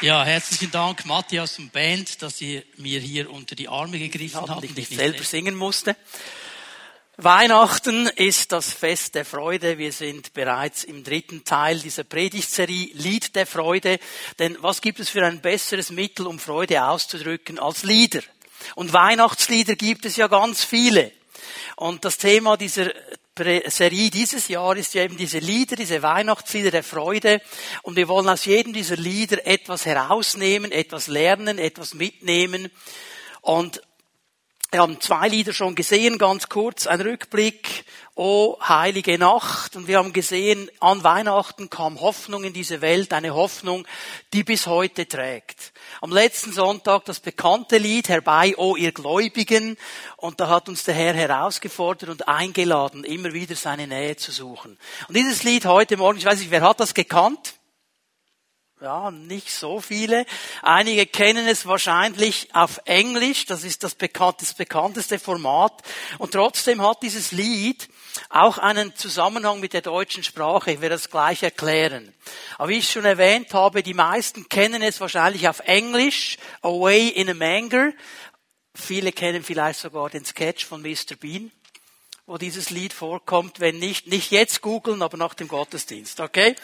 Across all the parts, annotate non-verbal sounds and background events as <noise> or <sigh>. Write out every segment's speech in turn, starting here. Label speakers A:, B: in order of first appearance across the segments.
A: Ja, herzlichen Dank, Matthias und Band, dass ihr mir hier unter die Arme gegriffen habt.
B: Ich nicht selber singen musste. Weihnachten ist das Fest der Freude. Wir sind bereits im dritten Teil dieser Predigtserie Lied der Freude. Denn was gibt es für ein besseres Mittel, um Freude auszudrücken als Lieder? Und Weihnachtslieder gibt es ja ganz viele. Und das Thema dieser Serie dieses Jahr ist ja eben diese Lieder, diese Weihnachtslieder der Freude. Und wir wollen aus jedem dieser Lieder etwas herausnehmen, etwas lernen, etwas mitnehmen. Und wir haben zwei Lieder schon gesehen, ganz kurz, ein Rückblick, O heilige Nacht. Und wir haben gesehen, an Weihnachten kam Hoffnung in diese Welt, eine Hoffnung, die bis heute trägt. Am letzten Sonntag das bekannte Lied, Herbei, O ihr Gläubigen. Und da hat uns der Herr herausgefordert und eingeladen, immer wieder seine Nähe zu suchen. Und dieses Lied heute Morgen, ich weiß nicht, wer hat das gekannt? Ja, nicht so viele. Einige kennen es wahrscheinlich auf Englisch. Das ist das, bekannt, das bekannteste Format. Und trotzdem hat dieses Lied auch einen Zusammenhang mit der deutschen Sprache. Ich werde das gleich erklären. Aber wie ich schon erwähnt habe, die meisten kennen es wahrscheinlich auf Englisch. Away in a Manger. Viele kennen vielleicht sogar den Sketch von Mr. Bean wo dieses Lied vorkommt. Wenn nicht, nicht jetzt googeln, aber nach dem Gottesdienst, okay?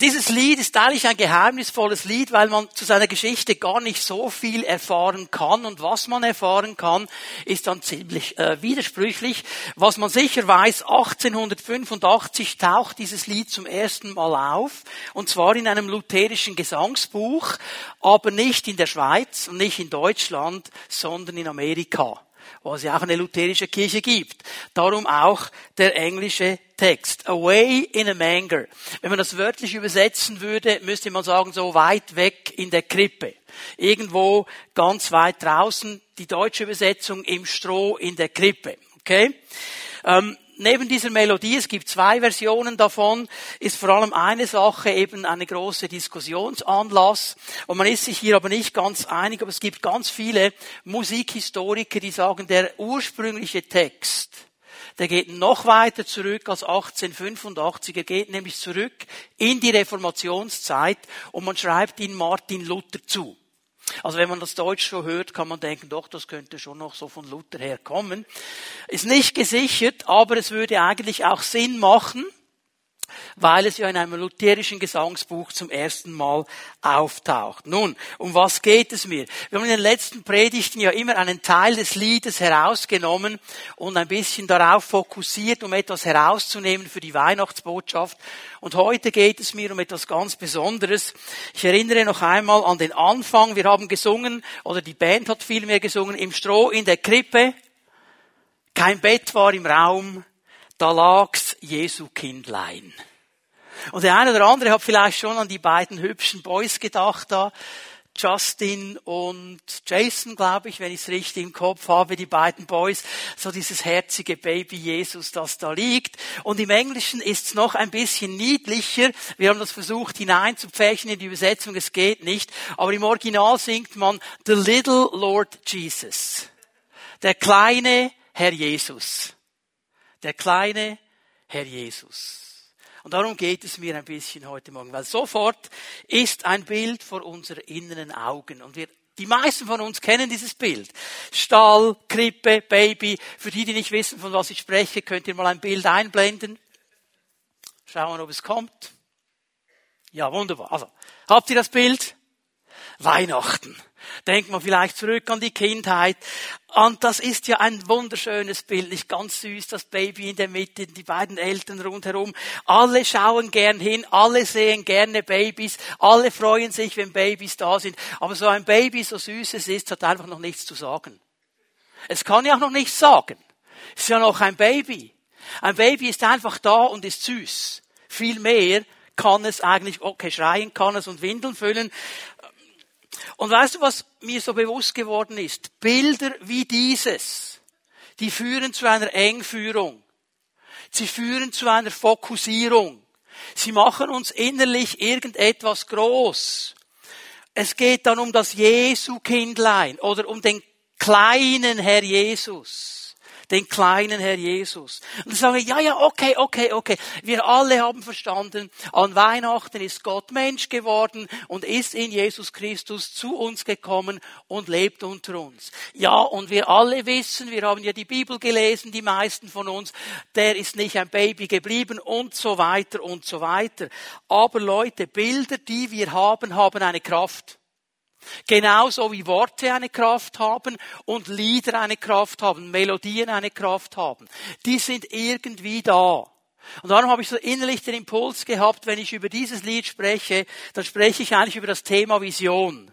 B: Dieses Lied ist eigentlich ein geheimnisvolles Lied, weil man zu seiner Geschichte gar nicht so viel erfahren kann. Und was man erfahren kann, ist dann ziemlich äh, widersprüchlich. Was man sicher weiß, 1885 taucht dieses Lied zum ersten Mal auf. Und zwar in einem lutherischen Gesangsbuch, aber nicht in der Schweiz und nicht in Deutschland, sondern in Amerika wo es ja auch eine lutherische Kirche gibt. Darum auch der englische Text. Away in a manger. Wenn man das wörtlich übersetzen würde, müsste man sagen, so weit weg in der Krippe. Irgendwo ganz weit draußen. Die deutsche Übersetzung im Stroh in der Krippe. Okay? Ähm, neben dieser Melodie, es gibt zwei Versionen davon, ist vor allem eine Sache eben eine große Diskussionsanlass. Und man ist sich hier aber nicht ganz einig, aber es gibt ganz viele Musikhistoriker, die sagen, der ursprüngliche Text, der geht noch weiter zurück als 1885. Er geht nämlich zurück in die Reformationszeit und man schreibt ihn Martin Luther zu. Also wenn man das Deutsch so hört, kann man denken, doch, das könnte schon noch so von Luther herkommen. Ist nicht gesichert, aber es würde eigentlich auch Sinn machen, weil es ja in einem lutherischen Gesangsbuch zum ersten Mal auftaucht. Nun, um was geht es mir? Wir haben in den letzten Predigten ja immer einen Teil des Liedes herausgenommen und ein bisschen darauf fokussiert, um etwas herauszunehmen für die Weihnachtsbotschaft. Und heute geht es mir um etwas ganz Besonderes. Ich erinnere noch einmal an den Anfang. Wir haben gesungen, oder die Band hat vielmehr gesungen, im Stroh in der Krippe. Kein Bett war im Raum, da lag's Jesu Kindlein. Und der eine oder andere hat vielleicht schon an die beiden hübschen Boys gedacht da. Justin und Jason, glaube ich, wenn ich es richtig im Kopf habe, die beiden Boys, so dieses herzige Baby Jesus, das da liegt. Und im Englischen ist es noch ein bisschen niedlicher. Wir haben das versucht hineinzupfächen in die Übersetzung, es geht nicht. Aber im Original singt man The Little Lord Jesus. Der kleine Herr Jesus der kleine Herr Jesus. Und darum geht es mir ein bisschen heute Morgen, weil sofort ist ein Bild vor unseren inneren Augen und wir die meisten von uns kennen dieses Bild. Stall, Krippe, Baby. Für die, die nicht wissen, von was ich spreche, könnt ihr mal ein Bild einblenden. Schauen, ob es kommt. Ja, wunderbar. Also, habt ihr das Bild? Weihnachten. Denkt man vielleicht zurück an die Kindheit. Und das ist ja ein wunderschönes Bild, nicht ganz süß, das Baby in der Mitte, die beiden Eltern rundherum. Alle schauen gern hin, alle sehen gerne Babys, alle freuen sich, wenn Babys da sind. Aber so ein Baby, so süß es ist, hat einfach noch nichts zu sagen. Es kann ja auch noch nichts sagen. Es ist ja noch ein Baby. Ein Baby ist einfach da und ist süß. Viel mehr kann es eigentlich, okay, schreien kann es und Windeln füllen, und weißt du, was mir so bewusst geworden ist? Bilder wie dieses, die führen zu einer Engführung. Sie führen zu einer Fokussierung. Sie machen uns innerlich irgendetwas groß. Es geht dann um das Jesu-Kindlein oder um den kleinen Herr Jesus, den kleinen Herr Jesus. Und ich sage, ja, ja, okay, okay, okay. Wir alle haben verstanden, an Weihnachten ist Gott Mensch geworden und ist in Jesus Christus zu uns gekommen und lebt unter uns. Ja, und wir alle wissen, wir haben ja die Bibel gelesen, die meisten von uns, der ist nicht ein Baby geblieben und so weiter und so weiter. Aber Leute, Bilder, die wir haben, haben eine Kraft. Genauso wie Worte eine Kraft haben und Lieder eine Kraft haben, Melodien eine Kraft haben. Die sind irgendwie da. Und darum habe ich so innerlich den Impuls gehabt, wenn ich über dieses Lied spreche, dann spreche ich eigentlich über das Thema Vision.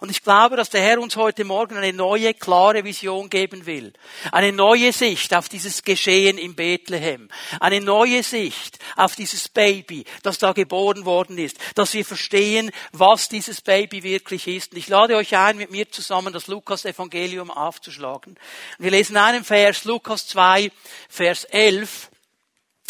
B: Und ich glaube, dass der Herr uns heute Morgen eine neue, klare Vision geben will. Eine neue Sicht auf dieses Geschehen in Bethlehem. Eine neue Sicht auf dieses Baby, das da geboren worden ist. Dass wir verstehen, was dieses Baby wirklich ist. Und ich lade euch ein, mit mir zusammen das Lukas-Evangelium aufzuschlagen. Wir lesen einen Vers, Lukas 2, Vers 11.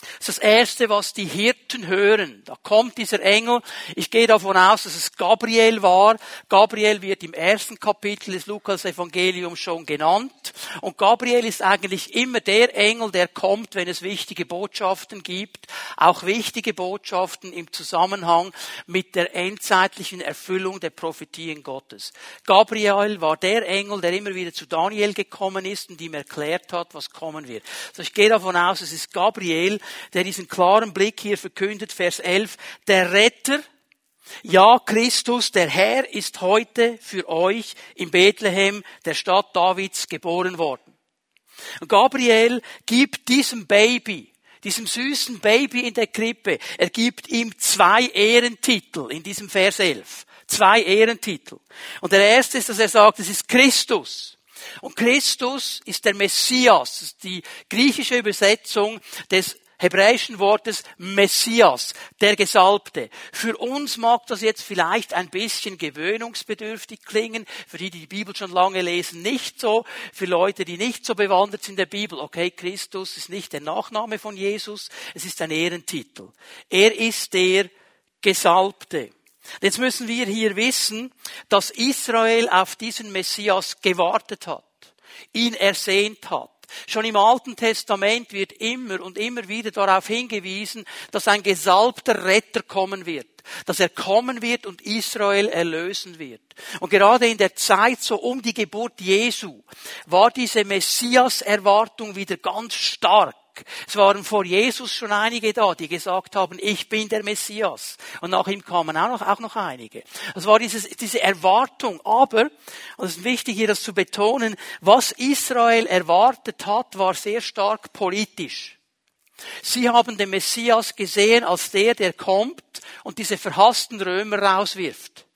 B: Das ist das Erste, was die Hirten hören. Da kommt dieser Engel. Ich gehe davon aus, dass es Gabriel war. Gabriel wird im ersten Kapitel des Lukas-Evangeliums schon genannt. Und Gabriel ist eigentlich immer der Engel, der kommt, wenn es wichtige Botschaften gibt. Auch wichtige Botschaften im Zusammenhang mit der endzeitlichen Erfüllung der Prophetien Gottes. Gabriel war der Engel, der immer wieder zu Daniel gekommen ist und ihm erklärt hat, was kommen wird. Also ich gehe davon aus, es ist Gabriel, der diesen klaren Blick hier verkündet, Vers 11, der Retter, ja, Christus, der Herr, ist heute für euch in Bethlehem, der Stadt Davids, geboren worden. Und Gabriel gibt diesem Baby, diesem süßen Baby in der Krippe, er gibt ihm zwei Ehrentitel in diesem Vers 11. Zwei Ehrentitel. Und der erste ist, dass er sagt, es ist Christus. Und Christus ist der Messias, die griechische Übersetzung des hebräischen Wortes Messias, der Gesalbte. Für uns mag das jetzt vielleicht ein bisschen gewöhnungsbedürftig klingen, für die, die die Bibel schon lange lesen, nicht so, für Leute, die nicht so bewandert sind in der Bibel. Okay, Christus ist nicht der Nachname von Jesus, es ist ein Ehrentitel. Er ist der Gesalbte. Jetzt müssen wir hier wissen, dass Israel auf diesen Messias gewartet hat, ihn ersehnt hat. Schon im Alten Testament wird immer und immer wieder darauf hingewiesen, dass ein gesalbter Retter kommen wird, dass er kommen wird und Israel erlösen wird. Und gerade in der Zeit so um die Geburt Jesu war diese Messias-Erwartung wieder ganz stark. Es waren vor Jesus schon einige da, die gesagt haben, ich bin der Messias. Und nach ihm kamen auch noch, auch noch einige. Es war dieses, diese Erwartung. Aber, und es ist wichtig hier das zu betonen, was Israel erwartet hat, war sehr stark politisch. Sie haben den Messias gesehen als der, der kommt und diese verhassten Römer rauswirft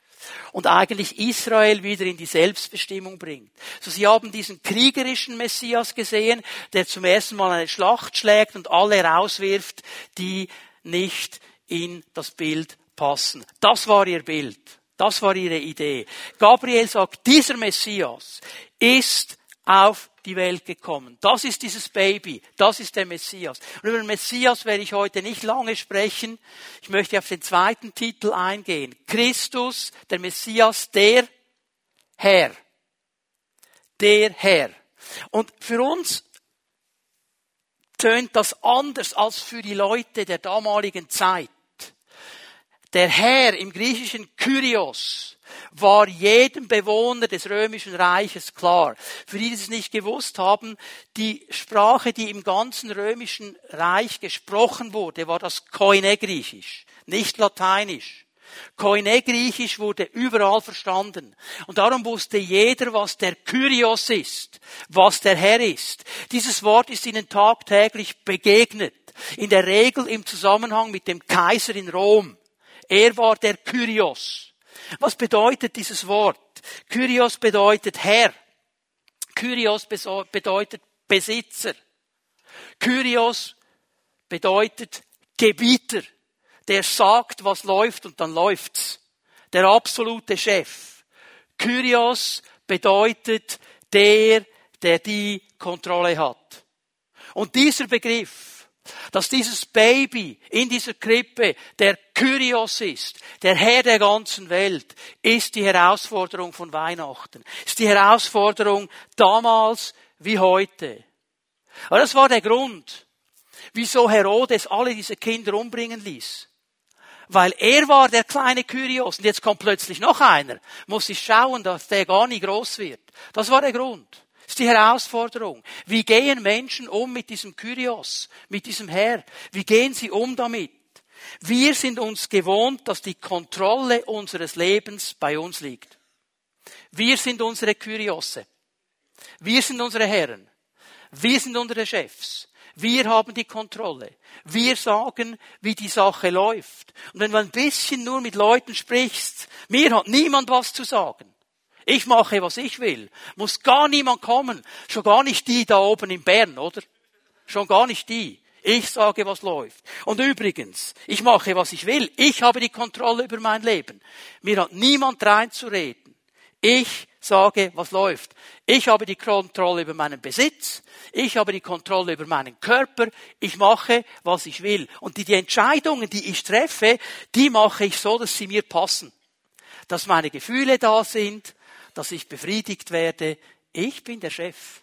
B: und eigentlich Israel wieder in die Selbstbestimmung bringt. So, sie haben diesen kriegerischen Messias gesehen, der zum ersten Mal eine Schlacht schlägt und alle rauswirft, die nicht in das Bild passen. Das war ihr Bild. Das war ihre Idee. Gabriel sagt, dieser Messias ist auf die Welt gekommen. Das ist dieses Baby. Das ist der Messias. Und über den Messias werde ich heute nicht lange sprechen. Ich möchte auf den zweiten Titel eingehen. Christus, der Messias, der Herr. Der Herr. Und für uns tönt das anders als für die Leute der damaligen Zeit. Der Herr im griechischen Kyrios war jedem Bewohner des römischen Reiches klar. Für die, die es nicht gewusst haben, die Sprache, die im ganzen römischen Reich gesprochen wurde, war das Koine-Griechisch, nicht Lateinisch. Koine-Griechisch wurde überall verstanden. Und darum wusste jeder, was der Kyrios ist, was der Herr ist. Dieses Wort ist ihnen tagtäglich begegnet. In der Regel im Zusammenhang mit dem Kaiser in Rom. Er war der Kyrios. Was bedeutet dieses Wort? Kyrios bedeutet Herr. Kyrios bedeutet Besitzer. Kyrios bedeutet Gebieter. Der sagt, was läuft und dann läuft's. Der absolute Chef. Kyrios bedeutet der, der die Kontrolle hat. Und dieser Begriff dass dieses Baby in dieser Krippe der Kyrios ist, der Herr der ganzen Welt, ist die Herausforderung von Weihnachten. Ist die Herausforderung damals wie heute. Aber das war der Grund, wieso Herodes alle diese Kinder umbringen ließ. Weil er war der kleine Kyrios und jetzt kommt plötzlich noch einer. Muss ich schauen, dass der gar nicht groß wird. Das war der Grund. Das ist die Herausforderung. Wie gehen Menschen um mit diesem Kyrios, mit diesem Herr? Wie gehen sie um damit? Wir sind uns gewohnt, dass die Kontrolle unseres Lebens bei uns liegt. Wir sind unsere Kyriose. Wir sind unsere Herren. Wir sind unsere Chefs. Wir haben die Kontrolle. Wir sagen, wie die Sache läuft. Und wenn du ein bisschen nur mit Leuten sprichst, mir hat niemand was zu sagen. Ich mache, was ich will. Muss gar niemand kommen. Schon gar nicht die da oben in Bern, oder? Schon gar nicht die. Ich sage, was läuft. Und übrigens, ich mache, was ich will. Ich habe die Kontrolle über mein Leben. Mir hat niemand reinzureden. Ich sage, was läuft. Ich habe die Kontrolle über meinen Besitz. Ich habe die Kontrolle über meinen Körper. Ich mache, was ich will. Und die, die Entscheidungen, die ich treffe, die mache ich so, dass sie mir passen. Dass meine Gefühle da sind, dass ich befriedigt werde. Ich bin der Chef.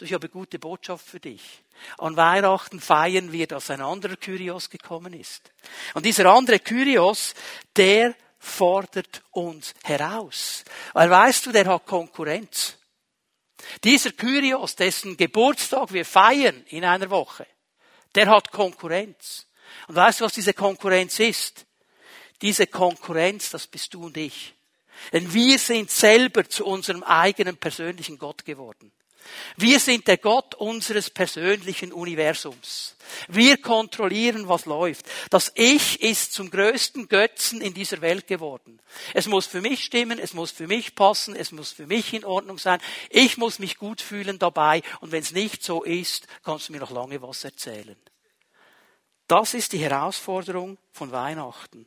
B: Ich habe gute Botschaft für dich. An Weihnachten feiern wir, dass ein anderer Kyrios gekommen ist. Und dieser andere Kyrios, der fordert uns heraus. Weil weißt du, der hat Konkurrenz. Dieser Kyrios, dessen Geburtstag wir feiern in einer Woche, der hat Konkurrenz. Und weißt du, was diese Konkurrenz ist? Diese Konkurrenz, das bist du und ich. Denn wir sind selber zu unserem eigenen persönlichen Gott geworden. Wir sind der Gott unseres persönlichen Universums. Wir kontrollieren, was läuft. Das Ich ist zum größten Götzen in dieser Welt geworden. Es muss für mich stimmen, es muss für mich passen, es muss für mich in Ordnung sein. Ich muss mich gut fühlen dabei. Und wenn es nicht so ist, kannst du mir noch lange was erzählen. Das ist die Herausforderung von Weihnachten.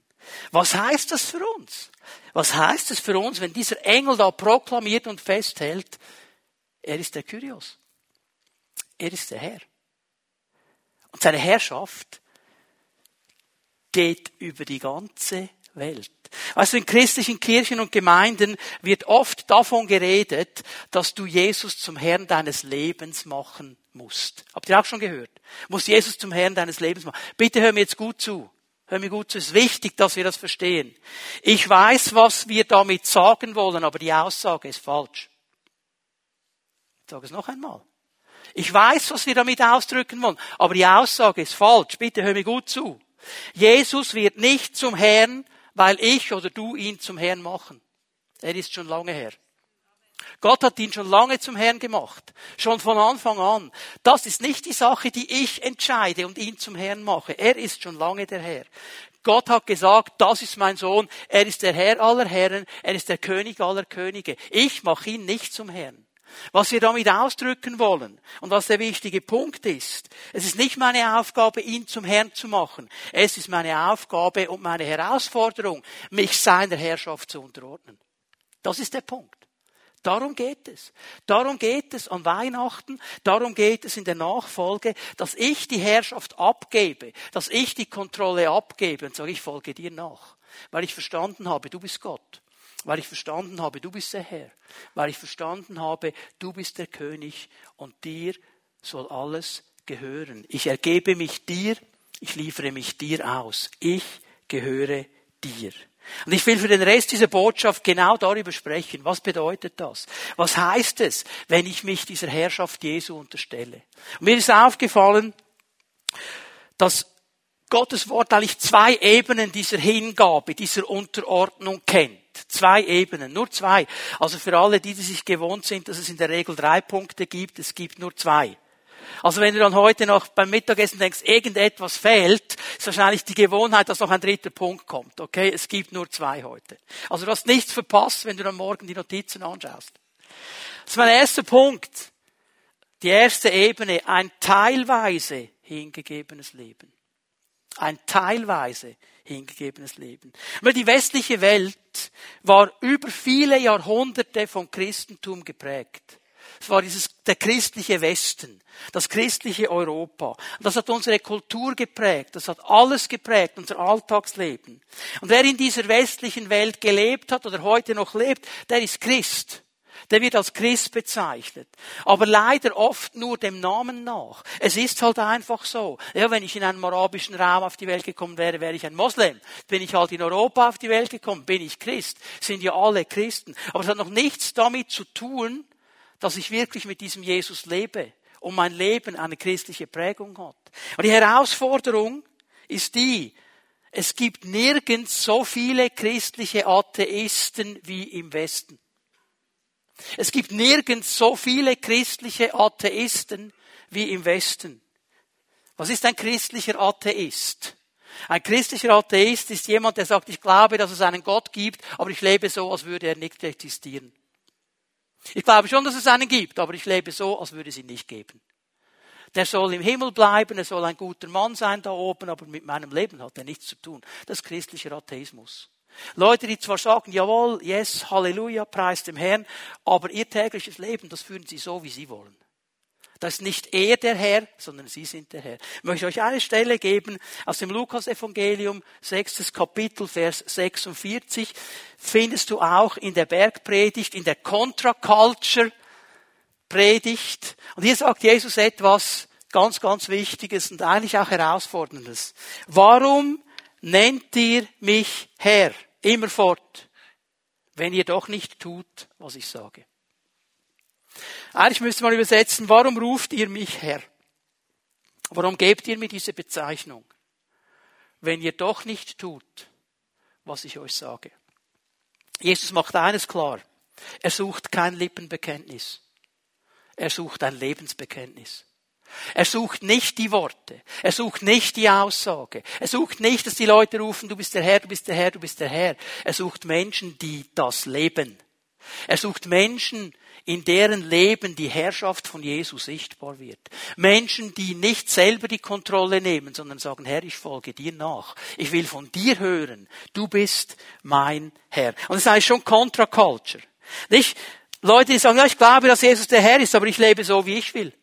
B: Was heißt das für uns? Was heißt es für uns, wenn dieser Engel da proklamiert und festhält, er ist der Kyrios. Er ist der Herr. Und seine Herrschaft geht über die ganze Welt. Also in christlichen Kirchen und Gemeinden wird oft davon geredet, dass du Jesus zum Herrn deines Lebens machen musst. Habt ihr auch schon gehört? Muss Jesus zum Herrn deines Lebens machen. Bitte hör mir jetzt gut zu. Hör mir gut zu. Es ist wichtig, dass wir das verstehen. Ich weiß, was wir damit sagen wollen, aber die Aussage ist falsch. Ich sage es noch einmal. Ich weiß, was wir damit ausdrücken wollen, aber die Aussage ist falsch. Bitte hör mir gut zu. Jesus wird nicht zum Herrn, weil ich oder du ihn zum Herrn machen. Er ist schon lange Herr. Gott hat ihn schon lange zum Herrn gemacht. Schon von Anfang an. Das ist nicht die Sache, die ich entscheide und ihn zum Herrn mache. Er ist schon lange der Herr. Gott hat gesagt, das ist mein Sohn, er ist der Herr aller Herren, er ist der König aller Könige. Ich mache ihn nicht zum Herrn. Was wir damit ausdrücken wollen und was der wichtige Punkt ist, es ist nicht meine Aufgabe, ihn zum Herrn zu machen. Es ist meine Aufgabe und meine Herausforderung, mich seiner Herrschaft zu unterordnen. Das ist der Punkt. Darum geht es. Darum geht es an Weihnachten, darum geht es in der Nachfolge, dass ich die Herrschaft abgebe, dass ich die Kontrolle abgebe und sage, ich folge dir nach, weil ich verstanden habe, du bist Gott weil ich verstanden habe, du bist der Herr, weil ich verstanden habe, du bist der König und dir soll alles gehören. Ich ergebe mich dir, ich liefere mich dir aus. Ich gehöre dir. Und ich will für den Rest dieser Botschaft genau darüber sprechen. Was bedeutet das? Was heißt es, wenn ich mich dieser Herrschaft Jesu unterstelle? Und mir ist aufgefallen, dass Gottes Wort eigentlich zwei Ebenen dieser Hingabe, dieser Unterordnung kennt. Zwei Ebenen, nur zwei. Also für alle, die, die sich gewohnt sind, dass es in der Regel drei Punkte gibt, es gibt nur zwei. Also wenn du dann heute noch beim Mittagessen denkst, irgendetwas fehlt, ist wahrscheinlich die Gewohnheit, dass noch ein dritter Punkt kommt. Okay, es gibt nur zwei heute. Also du hast nichts verpasst, wenn du dann morgen die Notizen anschaust. Das ist mein erster Punkt. Die erste Ebene, ein teilweise hingegebenes Leben. Ein teilweise hingegebenes Leben. Weil die westliche Welt war über viele Jahrhunderte vom Christentum geprägt. Es war dieses, der christliche Westen, das christliche Europa. Das hat unsere Kultur geprägt, das hat alles geprägt, unser Alltagsleben. Und wer in dieser westlichen Welt gelebt hat oder heute noch lebt, der ist Christ. der wird als Christ bezeichnet. Aber leider oft nur dem Namen nach. Es ist halt einfach so. Ja, wenn ich in einem arabischen Raum auf die Welt gekommen wäre, wäre ich ein Moslem. Bin ich halt in Europa auf die Welt gekommen, bin ich Christ. Sind ja alle Christen. Aber es hat noch nichts damit zu tun, dass ich wirklich mit diesem Jesus lebe und mein Leben eine christliche Prägung hat. Und die Herausforderung ist die, es gibt nirgends so viele christliche Atheisten wie im Westen. Es gibt nirgends so viele christliche Atheisten wie im Westen. Was ist ein christlicher Atheist? Ein christlicher Atheist ist jemand, der sagt, ich glaube, dass es einen Gott gibt, aber ich lebe so, als würde er nicht existieren. Ich glaube schon, dass es einen gibt, aber ich lebe so, als würde es ihn nicht geben. Der soll im Himmel bleiben, er soll ein guter Mann sein da oben, aber mit meinem Leben hat er nichts zu tun. Das ist christlicher Atheismus. Leute, die zwar sagen, jawohl, yes, Halleluja, preis dem Herrn, aber ihr tägliches Leben, das führen sie so, wie sie wollen. Das ist nicht er der Herr, sondern Sie sind der Herr. Ich möchte euch eine Stelle geben aus dem Lukas-Evangelium, sechstes Kapitel, Vers 46. Findest du auch in der Bergpredigt, in der Contra-Culture Predigt. Und hier sagt Jesus etwas ganz, ganz Wichtiges und eigentlich auch Herausforderndes. Warum nennt ihr mich Herr immerfort, wenn ihr doch nicht tut, was ich sage? Eigentlich müsste man übersetzen, warum ruft ihr mich Herr? Warum gebt ihr mir diese Bezeichnung, wenn ihr doch nicht tut, was ich euch sage? Jesus macht eines klar. Er sucht kein Lippenbekenntnis. Er sucht ein Lebensbekenntnis. Er sucht nicht die Worte. Er sucht nicht die Aussage. Er sucht nicht, dass die Leute rufen, du bist der Herr, du bist der Herr, du bist der Herr. Er sucht Menschen, die das leben. Er sucht Menschen, in deren Leben die Herrschaft von Jesus sichtbar wird. Menschen, die nicht selber die Kontrolle nehmen, sondern sagen, Herr, ich folge dir nach. Ich will von dir hören. Du bist mein Herr. Und das heißt schon Contra-Culture. Nicht Leute, die sagen, ja, ich glaube, dass Jesus der Herr ist, aber ich lebe so, wie ich will.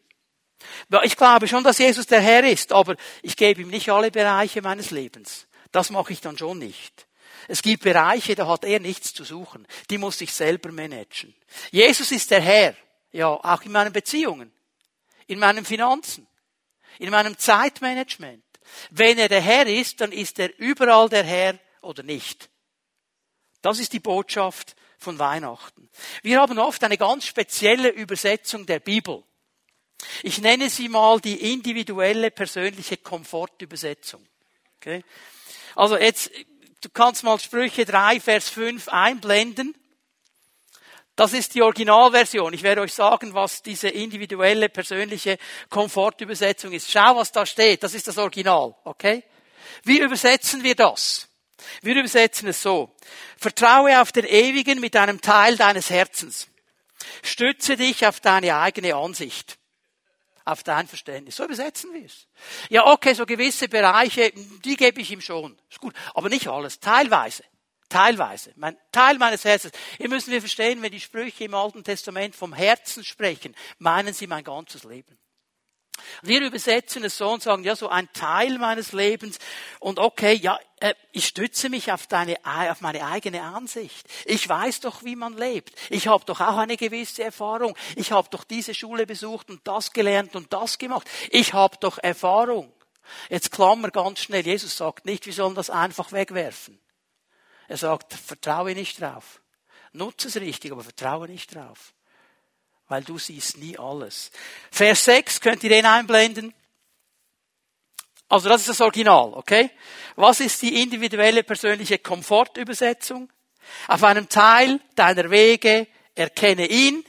B: Ich glaube schon, dass Jesus der Herr ist, aber ich gebe ihm nicht alle Bereiche meines Lebens. Das mache ich dann schon nicht. Es gibt Bereiche, da hat er nichts zu suchen. Die muss ich selber managen. Jesus ist der Herr. Ja, auch in meinen Beziehungen. In meinen Finanzen. In meinem Zeitmanagement. Wenn er der Herr ist, dann ist er überall der Herr oder nicht. Das ist die Botschaft von Weihnachten. Wir haben oft eine ganz spezielle Übersetzung der Bibel. Ich nenne sie mal die individuelle persönliche Komfortübersetzung. Okay? Also jetzt, du kannst mal Sprüche 3, Vers 5 einblenden. Das ist die Originalversion. Ich werde euch sagen, was diese individuelle persönliche Komfortübersetzung ist. Schau, was da steht. Das ist das Original. Okay? Wie übersetzen wir das? Wir übersetzen es so. Vertraue auf den Ewigen mit einem Teil deines Herzens. Stütze dich auf deine eigene Ansicht auf dein Verständnis. So übersetzen wir es. Ja, okay, so gewisse Bereiche, die gebe ich ihm schon. Ist gut. Aber nicht alles. Teilweise. Teilweise. Mein Teil meines Herzens. Hier müssen wir verstehen, wenn die Sprüche im Alten Testament vom Herzen sprechen, meinen sie mein ganzes Leben. Wir übersetzen es so und sagen, ja, so ein Teil meines Lebens und okay, ja, äh, ich stütze mich auf, deine, auf meine eigene Ansicht. Ich weiß doch, wie man lebt. Ich habe doch auch eine gewisse Erfahrung. Ich habe doch diese Schule besucht und das gelernt und das gemacht. Ich habe doch Erfahrung. Jetzt klammer ganz schnell. Jesus sagt nicht, wir sollen das einfach wegwerfen. Er sagt, vertraue nicht drauf. Nutze es richtig, aber vertraue nicht drauf weil du siehst nie alles. Vers 6, könnt ihr den einblenden? Also das ist das Original, okay? Was ist die individuelle persönliche Komfortübersetzung? Auf einem Teil deiner Wege erkenne ihn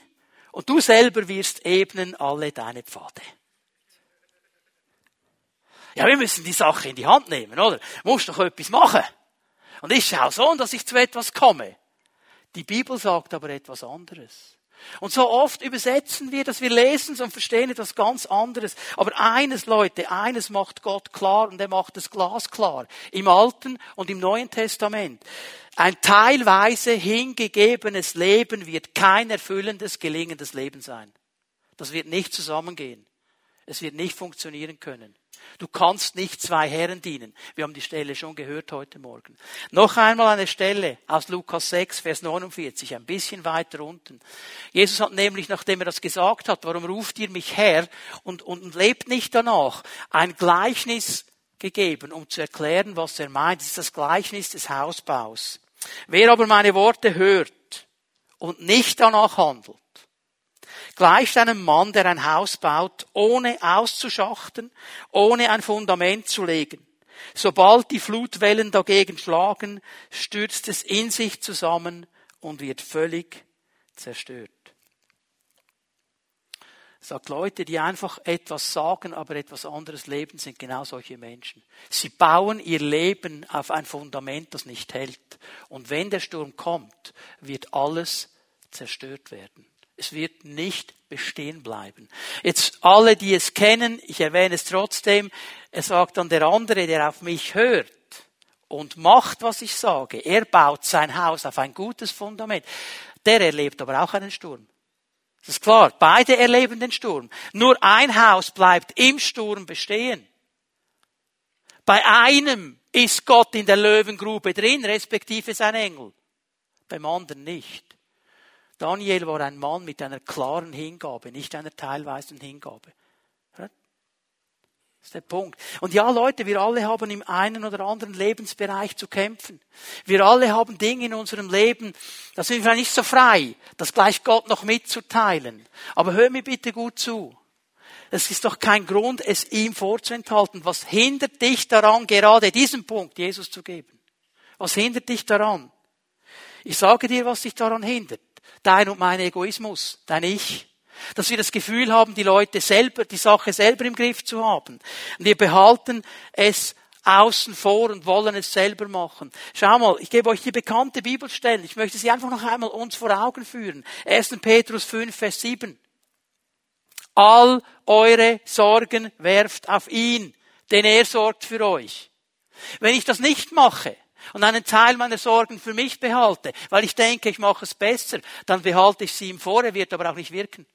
B: und du selber wirst ebnen alle deine Pfade. Ja, wir müssen die Sache in die Hand nehmen, oder? Du musst doch etwas machen. Und ich schaue so, dass ich zu etwas komme. Die Bibel sagt aber etwas anderes. Und so oft übersetzen wir, dass wir lesen und verstehen etwas ganz anderes. Aber eines, Leute, eines macht Gott klar und er macht es glasklar. Im Alten und im Neuen Testament. Ein teilweise hingegebenes Leben wird kein erfüllendes, gelingendes Leben sein. Das wird nicht zusammengehen. Es wird nicht funktionieren können. Du kannst nicht zwei Herren dienen. Wir haben die Stelle schon gehört heute Morgen. Noch einmal eine Stelle aus Lukas 6, Vers 49, ein bisschen weiter unten. Jesus hat nämlich, nachdem er das gesagt hat, warum ruft ihr mich Herr und, und lebt nicht danach, ein Gleichnis gegeben, um zu erklären, was er meint. Das ist das Gleichnis des Hausbaus. Wer aber meine Worte hört und nicht danach handelt, gleicht einem Mann, der ein Haus baut, ohne auszuschachten, ohne ein Fundament zu legen. Sobald die Flutwellen dagegen schlagen, stürzt es in sich zusammen und wird völlig zerstört. Sagt Leute, die einfach etwas sagen, aber etwas anderes leben, sind genau solche Menschen. Sie bauen ihr Leben auf ein Fundament, das nicht hält. Und wenn der Sturm kommt, wird alles zerstört werden. Es wird nicht bestehen bleiben. Jetzt alle, die es kennen, ich erwähne es trotzdem, er sagt dann der andere, der auf mich hört und macht, was ich sage, er baut sein Haus auf ein gutes Fundament, der erlebt aber auch einen Sturm. Das ist klar, beide erleben den Sturm. Nur ein Haus bleibt im Sturm bestehen. Bei einem ist Gott in der Löwengrube drin, respektive sein Engel. Beim anderen nicht. Daniel war ein Mann mit einer klaren Hingabe, nicht einer teilweisen Hingabe. Das ist der Punkt. Und ja, Leute, wir alle haben im einen oder anderen Lebensbereich zu kämpfen. Wir alle haben Dinge in unserem Leben, da sind wir nicht so frei, das gleich Gott noch mitzuteilen. Aber hör mir bitte gut zu. Es ist doch kein Grund, es ihm vorzuenthalten. Was hindert dich daran, gerade diesen Punkt Jesus zu geben? Was hindert dich daran? Ich sage dir, was dich daran hindert dein und mein Egoismus, dein Ich. Dass wir das Gefühl haben, die Leute selber, die Sache selber im Griff zu haben. Und wir behalten es außen vor und wollen es selber machen. Schau mal, ich gebe euch die bekannte Bibelstelle. Ich möchte sie einfach noch einmal uns vor Augen führen. 1. Petrus 5, Vers 7. All eure Sorgen werft auf ihn, denn er sorgt für euch. Wenn ich das nicht mache, und einen Teil meiner Sorgen für mich behalte, weil ich denke, ich mache es besser, dann behalte ich sie ihm vor, er wird aber auch nicht wirken.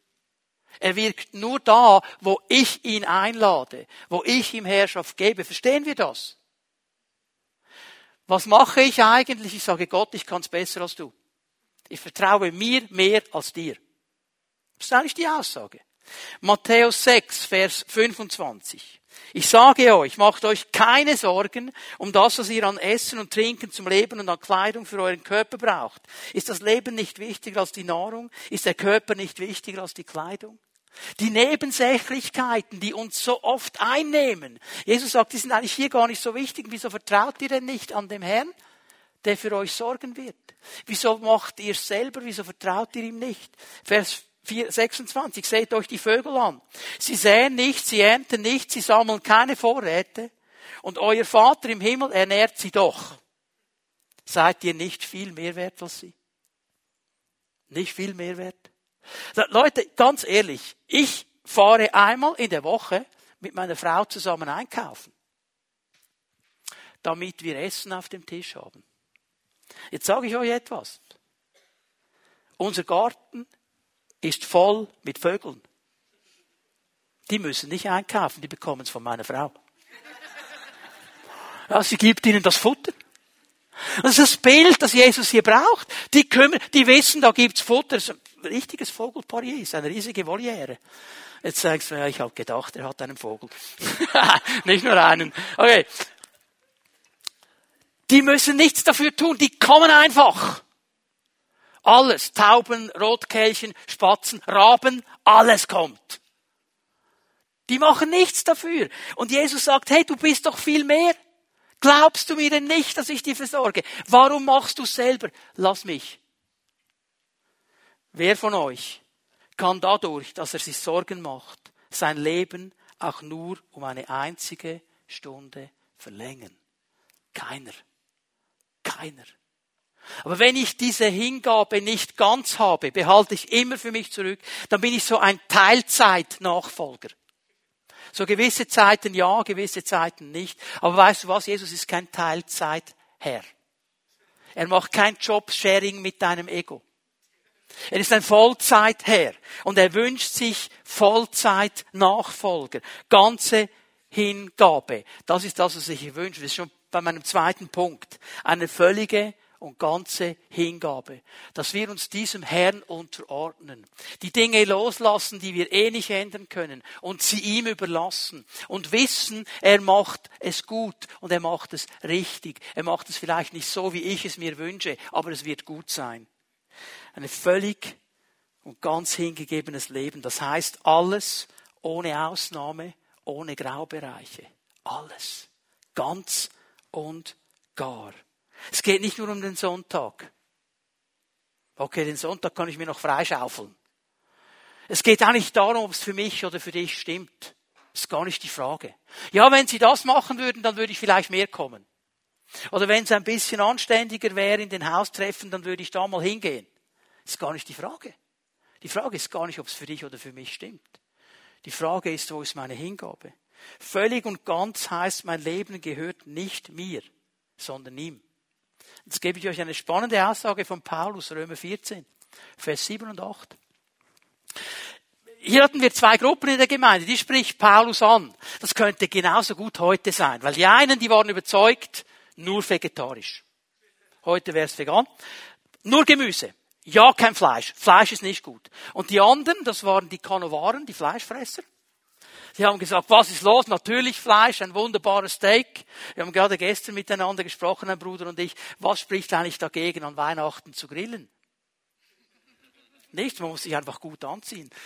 B: Er wirkt nur da, wo ich ihn einlade, wo ich ihm Herrschaft gebe. Verstehen wir das? Was mache ich eigentlich? Ich sage Gott, ich kann es besser als du. Ich vertraue mir mehr als dir. Das ist eigentlich die Aussage. Matthäus 6, Vers 25. Ich sage euch, macht euch keine Sorgen um das, was ihr an Essen und Trinken zum Leben und an Kleidung für euren Körper braucht. Ist das Leben nicht wichtiger als die Nahrung? Ist der Körper nicht wichtiger als die Kleidung? Die Nebensächlichkeiten, die uns so oft einnehmen. Jesus sagt, die sind eigentlich hier gar nicht so wichtig. Wieso vertraut ihr denn nicht an dem Herrn, der für euch sorgen wird? Wieso macht ihr es selber? Wieso vertraut ihr ihm nicht? Vers 26, seht euch die Vögel an. Sie säen nicht, sie ernten nicht, sie sammeln keine Vorräte. Und euer Vater im Himmel ernährt sie doch. Seid ihr nicht viel mehr wert als sie? Nicht viel mehr wert? Leute, ganz ehrlich, ich fahre einmal in der Woche mit meiner Frau zusammen einkaufen, damit wir Essen auf dem Tisch haben. Jetzt sage ich euch etwas. Unser Garten ist voll mit Vögeln. Die müssen nicht einkaufen, die bekommen es von meiner Frau. Ja, sie gibt ihnen das Futter. Das ist das Bild, das Jesus hier braucht. Die kümmern, die wissen, da gibt's Futter. Das ist ein richtiges Vogelparier, ist eine riesige Voliere. Jetzt sagst du, ja, ich habe gedacht, er hat einen Vogel. <laughs> Nicht nur einen. Okay. Die müssen nichts dafür tun, die kommen einfach. Alles. Tauben, Rotkehlchen, Spatzen, Raben, alles kommt. Die machen nichts dafür. Und Jesus sagt, hey, du bist doch viel mehr. Glaubst du mir denn nicht, dass ich dir versorge? Warum machst du selber? Lass mich. Wer von euch kann dadurch, dass er sich Sorgen macht, sein Leben auch nur um eine einzige Stunde verlängern? Keiner. Keiner. Aber wenn ich diese Hingabe nicht ganz habe, behalte ich immer für mich zurück, dann bin ich so ein Teilzeit-Nachfolger. So gewisse Zeiten ja, gewisse Zeiten nicht. Aber weißt du was? Jesus ist kein Teilzeitherr. Er macht kein Job-Sharing mit deinem Ego. Er ist ein Vollzeitherr und er wünscht sich Vollzeit-Nachfolger. Ganze Hingabe. Das ist das, was ich wünsche. Das ist schon bei meinem zweiten Punkt. Eine völlige und ganze Hingabe. Dass wir uns diesem Herrn unterordnen. Die Dinge loslassen, die wir eh nicht ändern können und sie ihm überlassen. Und wissen, er macht es gut und er macht es richtig. Er macht es vielleicht nicht so, wie ich es mir wünsche, aber es wird gut sein. Eine völlig und ganz hingegebenes Leben. Das heißt alles ohne Ausnahme, ohne Graubereiche. Alles. Ganz und gar. Es geht nicht nur um den Sonntag. Okay, den Sonntag kann ich mir noch freischaufeln. Es geht auch nicht darum, ob es für mich oder für dich stimmt. Das ist gar nicht die Frage. Ja, wenn Sie das machen würden, dann würde ich vielleicht mehr kommen. Oder wenn es ein bisschen anständiger wäre in den Haustreffen, dann würde ich da mal hingehen. Das ist gar nicht die Frage. Die Frage ist gar nicht, ob es für dich oder für mich stimmt. Die Frage ist, wo ist meine Hingabe? Völlig und ganz heißt, mein Leben gehört nicht mir, sondern ihm. Jetzt gebe ich euch eine spannende Aussage von Paulus, Römer 14, Vers 7 und 8. Hier hatten wir zwei Gruppen in der Gemeinde, die spricht Paulus an. Das könnte genauso gut heute sein, weil die einen, die waren überzeugt, nur vegetarisch. Heute wäre es vegan. Nur Gemüse. Ja, kein Fleisch. Fleisch ist nicht gut. Und die anderen, das waren die Kanovaren, die Fleischfresser. Sie haben gesagt, was ist los? Natürlich Fleisch, ein wunderbares Steak. Wir haben gerade gestern miteinander gesprochen, ein Bruder und ich. Was spricht eigentlich dagegen, an Weihnachten zu grillen? Nichts, man muss sich einfach gut anziehen. <laughs>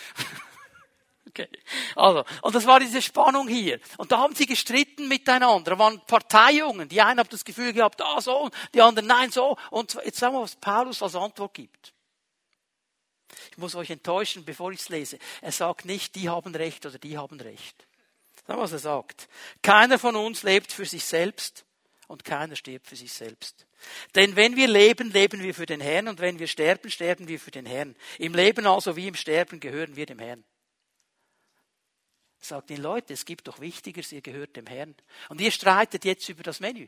B: Okay. Also, und das war diese Spannung hier. Und da haben sie gestritten miteinander. Da waren Parteijungen. Die einen haben das Gefühl gehabt, ah so, die anderen nein so. Und jetzt sagen wir, was Paulus als Antwort gibt. Muss euch enttäuschen, bevor ich es lese. Er sagt nicht, die haben Recht oder die haben Recht. Das was er sagt. Keiner von uns lebt für sich selbst und keiner stirbt für sich selbst. Denn wenn wir leben, leben wir für den Herrn und wenn wir sterben, sterben wir für den Herrn. Im Leben also wie im Sterben gehören wir dem Herrn. Sagt den Leute, es gibt doch Wichtigeres, ihr gehört dem Herrn. Und ihr streitet jetzt über das Menü.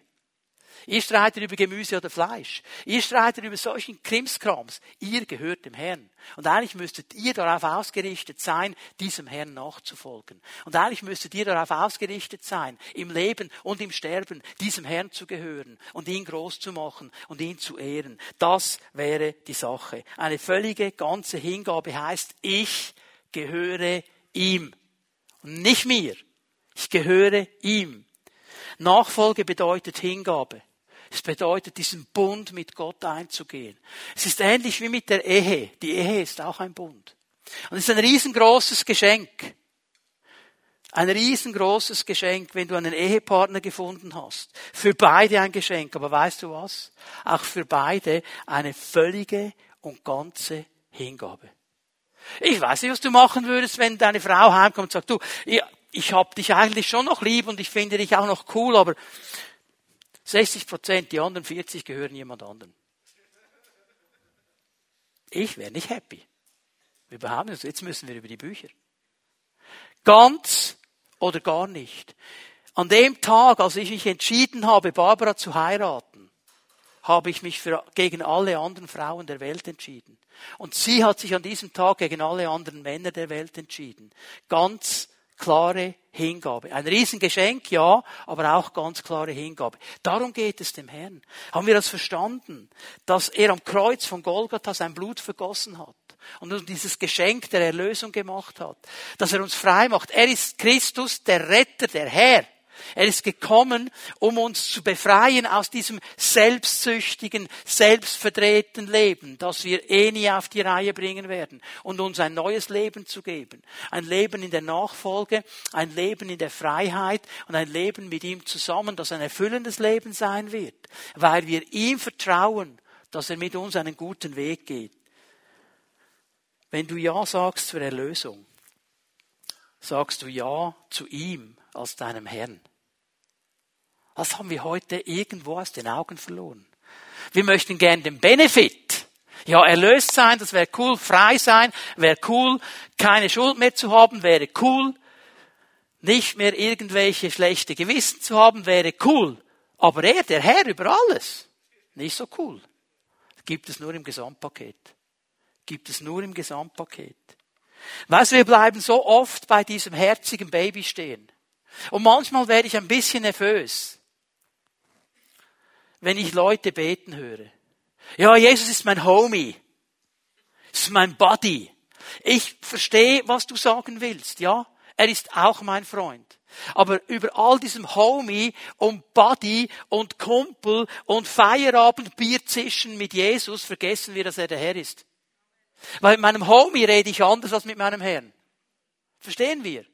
B: Ihr streitet über Gemüse oder Fleisch. Ihr streitet über solchen Krimskrams. Ihr gehört dem Herrn. Und eigentlich müsstet ihr darauf ausgerichtet sein, diesem Herrn nachzufolgen. Und eigentlich müsstet ihr darauf ausgerichtet sein, im Leben und im Sterben diesem Herrn zu gehören und ihn groß zu machen und ihn zu ehren. Das wäre die Sache. Eine völlige, ganze Hingabe heißt, ich gehöre ihm. Und nicht mir. Ich gehöre ihm. Nachfolge bedeutet Hingabe. Es bedeutet, diesen Bund mit Gott einzugehen. Es ist ähnlich wie mit der Ehe. Die Ehe ist auch ein Bund. Und es ist ein riesengroßes Geschenk. Ein riesengroßes Geschenk, wenn du einen Ehepartner gefunden hast. Für beide ein Geschenk. Aber weißt du was? Auch für beide eine völlige und ganze Hingabe. Ich weiß nicht, was du machen würdest, wenn deine Frau heimkommt und sagt, du, ich, ich hab dich eigentlich schon noch lieb und ich finde dich auch noch cool, aber 60 Prozent, die anderen 40 gehören jemand anderem. Ich wäre nicht happy. Wir behaupten es, jetzt müssen wir über die Bücher. Ganz oder gar nicht. An dem Tag, als ich mich entschieden habe, Barbara zu heiraten, habe ich mich für, gegen alle anderen Frauen der Welt entschieden. Und sie hat sich an diesem Tag gegen alle anderen Männer der Welt entschieden. Ganz klare Hingabe. Ein Riesengeschenk, ja, aber auch ganz klare Hingabe. Darum geht es dem Herrn. Haben wir das verstanden? Dass er am Kreuz von Golgatha sein Blut vergossen hat und uns dieses Geschenk der Erlösung gemacht hat. Dass er uns frei macht. Er ist Christus, der Retter, der Herr. Er ist gekommen, um uns zu befreien aus diesem selbstsüchtigen, selbstverdrehten Leben, das wir eh nie auf die Reihe bringen werden, und uns ein neues Leben zu geben. Ein Leben in der Nachfolge, ein Leben in der Freiheit und ein Leben mit ihm zusammen, das ein erfüllendes Leben sein wird, weil wir ihm vertrauen, dass er mit uns einen guten Weg geht. Wenn du Ja sagst zur Erlösung, sagst du Ja zu ihm als deinem Herrn. Das haben wir heute irgendwo aus den Augen verloren. Wir möchten gern den Benefit. Ja, erlöst sein, das wäre cool. Frei sein, wäre cool. Keine Schuld mehr zu haben, wäre cool. Nicht mehr irgendwelche schlechte Gewissen zu haben, wäre cool. Aber er, der Herr über alles, nicht so cool. Gibt es nur im Gesamtpaket. gibt es nur im Gesamtpaket. Weißt du, wir bleiben so oft bei diesem herzigen Baby stehen. Und manchmal werde ich ein bisschen nervös, wenn ich Leute beten höre. Ja, Jesus ist mein Homie. Ist mein Buddy. Ich verstehe, was du sagen willst, ja? Er ist auch mein Freund. Aber über all diesem Homie und Buddy und Kumpel und Feierabendbier zischen mit Jesus vergessen wir, dass er der Herr ist. Weil mit meinem Homie rede ich anders als mit meinem Herrn. Verstehen wir?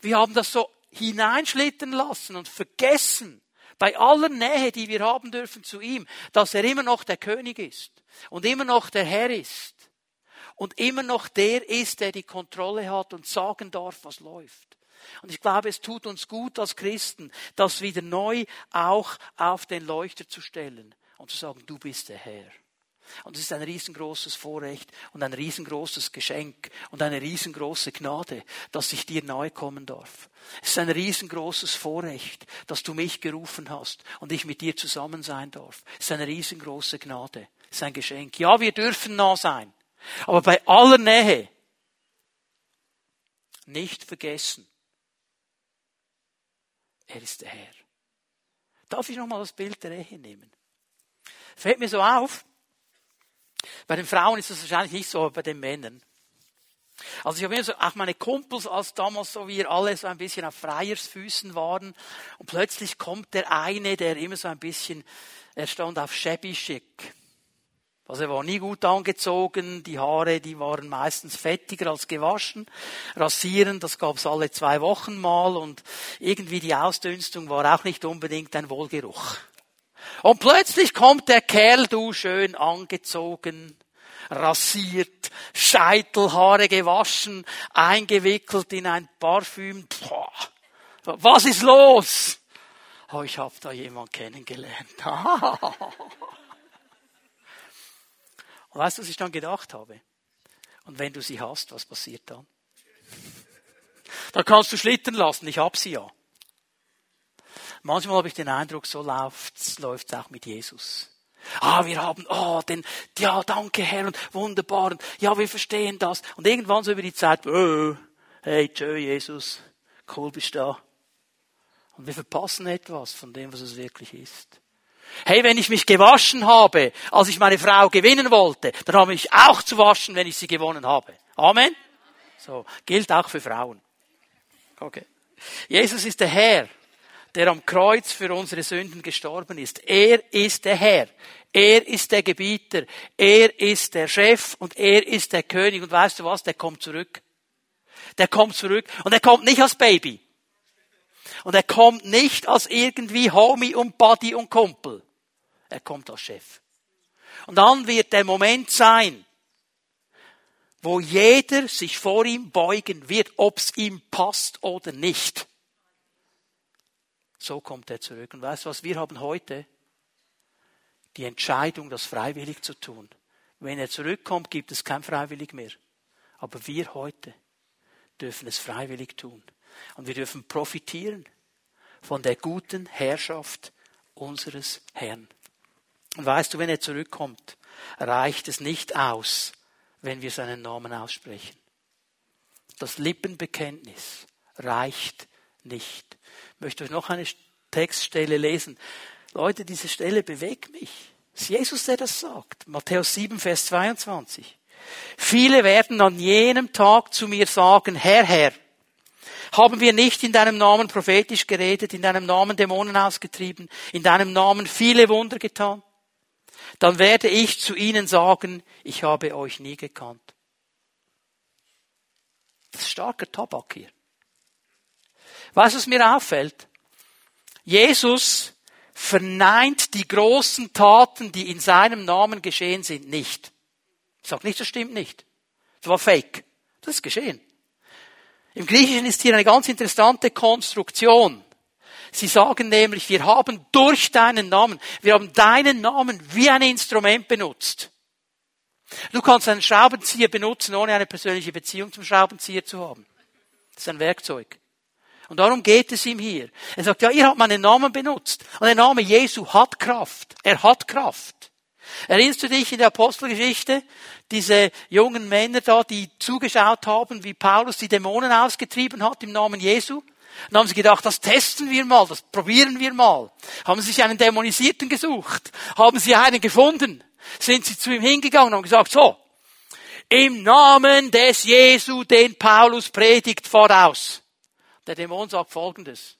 B: Wir haben das so hineinschlittern lassen und vergessen, bei aller Nähe, die wir haben dürfen zu ihm, dass er immer noch der König ist und immer noch der Herr ist und immer noch der ist, der die Kontrolle hat und sagen darf, was läuft. Und ich glaube, es tut uns gut als Christen, das wieder neu auch auf den Leuchter zu stellen und zu sagen, du bist der Herr. Und es ist ein riesengroßes Vorrecht und ein riesengroßes Geschenk und eine riesengroße Gnade, dass ich dir nahe kommen darf. Es ist ein riesengroßes Vorrecht, dass du mich gerufen hast und ich mit dir zusammen sein darf. Es ist eine riesengroße Gnade. Es ist ein Geschenk. Ja, wir dürfen nah sein. Aber bei aller Nähe nicht vergessen, er ist der Herr. Darf ich nochmal das Bild der Ehe nehmen? Fällt mir so auf, bei den Frauen ist das wahrscheinlich nicht so, aber bei den Männern. Also ich habe immer so, auch meine Kumpels, als damals so wir alle so ein bisschen auf Freiersfüßen waren und plötzlich kommt der eine, der immer so ein bisschen, er stand auf shabby chic. Also er war nie gut angezogen, die Haare, die waren meistens fettiger als gewaschen. Rasieren, das gab's alle zwei Wochen mal und irgendwie die Ausdünstung war auch nicht unbedingt ein Wohlgeruch. Und plötzlich kommt der Kerl, du schön angezogen, rasiert, Scheitelhaare gewaschen, eingewickelt in ein Parfüm. Boah, was ist los? Oh, ich habe da jemand kennengelernt. <laughs> Und weißt du, was ich dann gedacht habe? Und wenn du sie hast, was passiert dann? Da kannst du schlittern lassen, ich hab sie ja. Manchmal habe ich den Eindruck, so läuft's, läuft's auch mit Jesus. Ah, wir haben, oh, den, ja, danke Herr und wunderbar und ja, wir verstehen das. Und irgendwann so über die Zeit, oh, hey, tschö, Jesus, cool bist du da. Und wir verpassen etwas von dem, was es wirklich ist. Hey, wenn ich mich gewaschen habe, als ich meine Frau gewinnen wollte, dann habe ich auch zu waschen, wenn ich sie gewonnen habe. Amen? So, gilt auch für Frauen. Okay. Jesus ist der Herr der am Kreuz für unsere Sünden gestorben ist. Er ist der Herr. Er ist der Gebieter. Er ist der Chef und er ist der König. Und weißt du was? Der kommt zurück. Der kommt zurück. Und er kommt nicht als Baby. Und er kommt nicht als irgendwie Homie und Buddy und Kumpel. Er kommt als Chef. Und dann wird der Moment sein, wo jeder sich vor ihm beugen wird, ob's ihm passt oder nicht. So kommt er zurück. Und weißt du was, wir haben heute die Entscheidung, das freiwillig zu tun. Wenn er zurückkommt, gibt es kein freiwillig mehr. Aber wir heute dürfen es freiwillig tun. Und wir dürfen profitieren von der guten Herrschaft unseres Herrn. Und weißt du, wenn er zurückkommt, reicht es nicht aus, wenn wir seinen Namen aussprechen. Das Lippenbekenntnis reicht nicht. Ich möchte euch noch eine Textstelle lesen. Leute, diese Stelle bewegt mich. Es ist Jesus, der das sagt. Matthäus 7, Vers 22. Viele werden an jenem Tag zu mir sagen, Herr, Herr, haben wir nicht in deinem Namen prophetisch geredet, in deinem Namen Dämonen ausgetrieben, in deinem Namen viele Wunder getan? Dann werde ich zu ihnen sagen, ich habe euch nie gekannt. Das ist starker Tabak hier. Was es mir auffällt? Jesus verneint die großen Taten, die in seinem Namen geschehen sind, nicht. Ich sage nicht, das stimmt nicht. Das war fake. Das ist geschehen. Im Griechischen ist hier eine ganz interessante Konstruktion. Sie sagen nämlich, wir haben durch deinen Namen, wir haben deinen Namen wie ein Instrument benutzt. Du kannst einen Schraubenzieher benutzen, ohne eine persönliche Beziehung zum Schraubenzieher zu haben. Das ist ein Werkzeug. Und darum geht es ihm hier. Er sagt, ja, ihr habt meinen Namen benutzt. Und der Name Jesu hat Kraft. Er hat Kraft. Erinnerst du dich in der Apostelgeschichte, diese jungen Männer da, die zugeschaut haben, wie Paulus die Dämonen ausgetrieben hat im Namen Jesu? Dann haben sie gedacht, das testen wir mal, das probieren wir mal. Haben sie sich einen Dämonisierten gesucht? Haben sie einen gefunden? Sind sie zu ihm hingegangen und haben gesagt, so, im Namen des Jesu, den Paulus predigt, voraus. Der Dämon sagt folgendes.